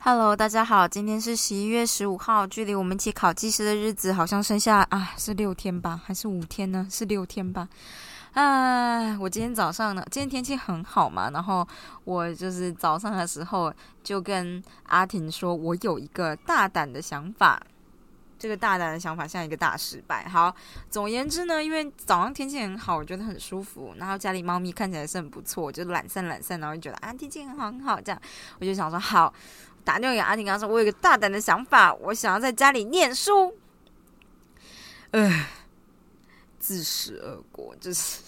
Hello，大家好，今天是十一月十五号，距离我们一起考技师的日子好像剩下啊，是六天吧，还是五天呢？是六天吧。啊，我今天早上呢，今天天气很好嘛，然后我就是早上的时候就跟阿婷说，我有一个大胆的想法。这个大胆的想法像一个大失败。好，总而言之呢，因为早上天气很好，我觉得很舒服，然后家里猫咪看起来是很不错，就懒散懒散，然后就觉得啊天气很好很好，这样我就想说好。打电话给阿婷，刚说：“我有个大胆的想法，我想要在家里念书。”唉，自食恶果，就是。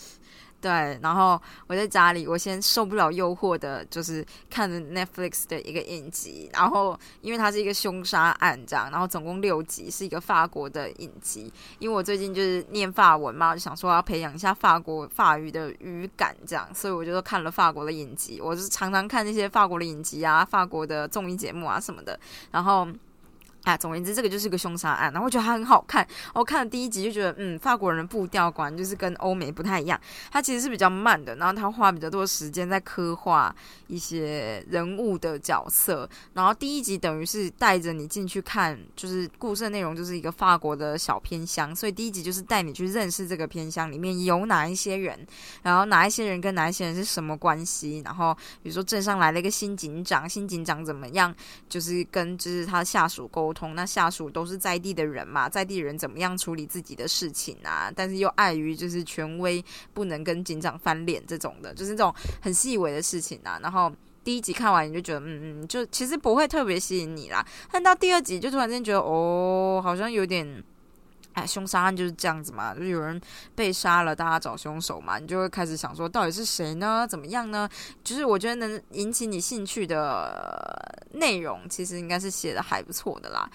对，然后我在家里，我先受不了诱惑的，就是看了 Netflix 的一个影集，然后因为它是一个凶杀案这样，然后总共六集，是一个法国的影集。因为我最近就是念法文嘛，就想说要培养一下法国法语的语感这样，所以我就看了法国的影集。我就是常常看那些法国的影集啊，法国的综艺节目啊什么的，然后。啊，总而言之，这个就是个凶杀案，然后我觉得它很好看。我看了第一集就觉得，嗯，法国人的步调果然就是跟欧美不太一样，它其实是比较慢的，然后他花比较多时间在刻画一些人物的角色。然后第一集等于是带着你进去看，就是故事的内容就是一个法国的小偏乡，所以第一集就是带你去认识这个偏乡里面有哪一些人，然后哪一些人跟哪一些人是什么关系。然后比如说镇上来了一个新警长，新警长怎么样，就是跟就是他下属沟。沟通，那下属都是在地的人嘛，在地人怎么样处理自己的事情啊？但是又碍于就是权威，不能跟警长翻脸这种的，就是那种很细微的事情啊。然后第一集看完你就觉得，嗯嗯，就其实不会特别吸引你啦。但到第二集就突然间觉得，哦，好像有点。哎，凶杀案就是这样子嘛，就是有人被杀了，大家找凶手嘛，你就会开始想说，到底是谁呢？怎么样呢？就是我觉得能引起你兴趣的内容，其实应该是写的还不错的啦。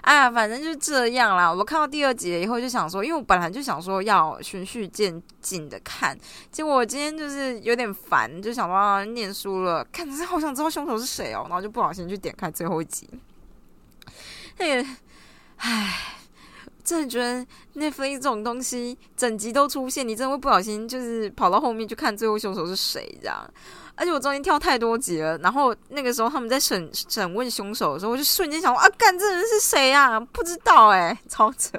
哎，反正就这样啦。我看到第二集了以后就想说，因为我本来就想说要循序渐进的看，结果我今天就是有点烦，就想说念书了，看着好想知道凶手是谁哦，然后就不小心去点开最后一集。那个，唉。真的觉得 Netflix 这种东西，整集都出现，你真的会不小心就是跑到后面去看最后凶手是谁这样。而且我中间跳太多集了，然后那个时候他们在审审问凶手的时候，我就瞬间想啊，干这人是谁啊？不知道哎，超扯。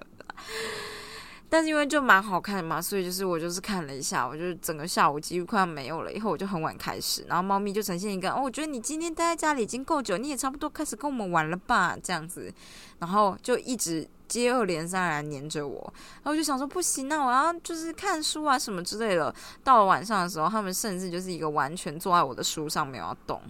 但是因为就蛮好看嘛，所以就是我就是看了一下，我就整个下午几乎快要没有了。以后我就很晚开始，然后猫咪就呈现一个哦，我觉得你今天待在家里已经够久，你也差不多开始跟我们玩了吧，这样子，然后就一直。接二连三来黏着我，然后我就想说不行，那我要就是看书啊什么之类的。到了晚上的时候，他们甚至就是一个完全坐在我的书上没有动，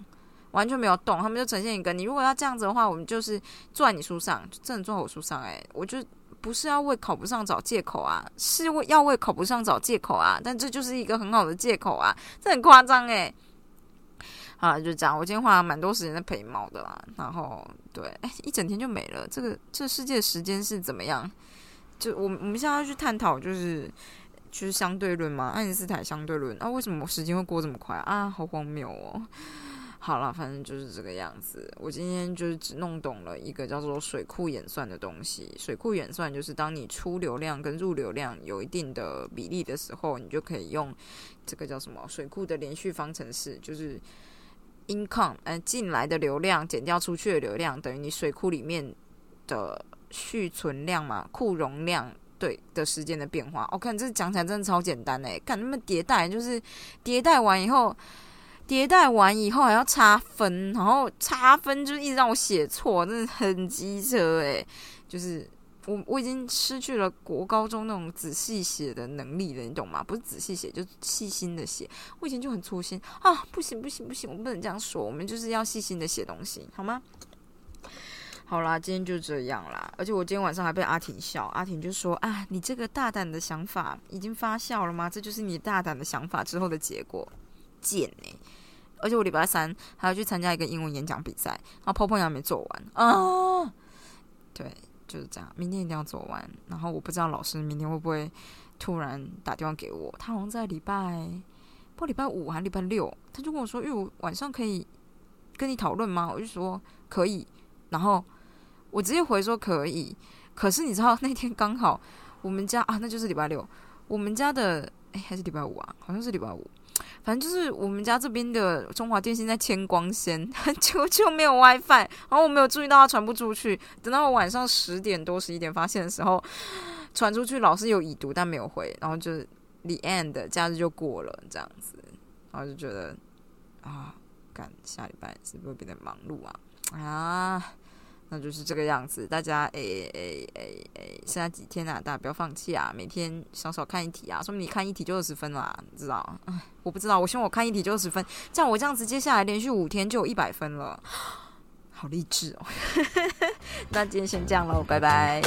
完全没有动。他们就呈现一个，你如果要这样子的话，我们就是坐在你书上，真的坐我书上。哎，我就不是要为考不上找借口啊，是为要为考不上找借口啊。但这就是一个很好的借口啊，这很夸张哎。啊，就这样。我今天花了蛮多时间在陪猫的啦，然后对，哎，一整天就没了。这个这世界时间是怎么样？就我我们现在要去探讨，就是就是相对论嘛，爱因斯坦相对论啊，为什么时间会过这么快啊？好荒谬哦！好了，反正就是这个样子。我今天就是只弄懂了一个叫做水库演算的东西。水库演算就是当你出流量跟入流量有一定的比例的时候，你就可以用这个叫什么水库的连续方程式，就是。income，嗯，进来的流量减掉出去的流量，等于你水库里面的蓄存量嘛，库容量对的时间的变化。我看这讲起来真的超简单诶，看那么迭代，就是迭代完以后，迭代完以后还要差分，然后差分就一直让我写错，真的很机车诶，就是。我我已经失去了国高中那种仔细写的能力了，你懂吗？不是仔细写，就细心的写。我以前就很粗心啊，不行不行不行，我不能这样说。我们就是要细心的写东西，好吗？好啦，今天就这样啦。而且我今天晚上还被阿婷笑，阿婷就说：“啊，你这个大胆的想法已经发酵了吗？这就是你大胆的想法之后的结果。”贱呢！而且我礼拜三还要去参加一个英文演讲比赛，然后泡泡还没做完啊。对。就是这样，明天一定要做完。然后我不知道老师明天会不会突然打电话给我。他好像在礼拜不礼拜五还礼拜六，他就跟我说：“因为我晚上可以跟你讨论吗？”我就说可以。然后我直接回说可以。可是你知道那天刚好我们家啊，那就是礼拜六，我们家的哎还是礼拜五啊，好像是礼拜五。反正就是我们家这边的中华电信在牵光纤，就就没有 WiFi，然后我没有注意到它传不出去。等到我晚上十点多、十一点发现的时候，传出去老师有已读，但没有回，然后就 the end，假日就过了这样子，然后就觉得啊，赶下礼拜是不是变得忙碌啊？啊！那就是这个样子，大家诶诶诶诶，剩下几天啊，大家不要放弃啊！每天少少看一题啊，说明你看一题就二十分啦，你知道？唉，我不知道，我希望我看一题就二十分，这样我这样子接下来连续五天就有一百分了，好励志哦！那今天先这样喽，拜拜。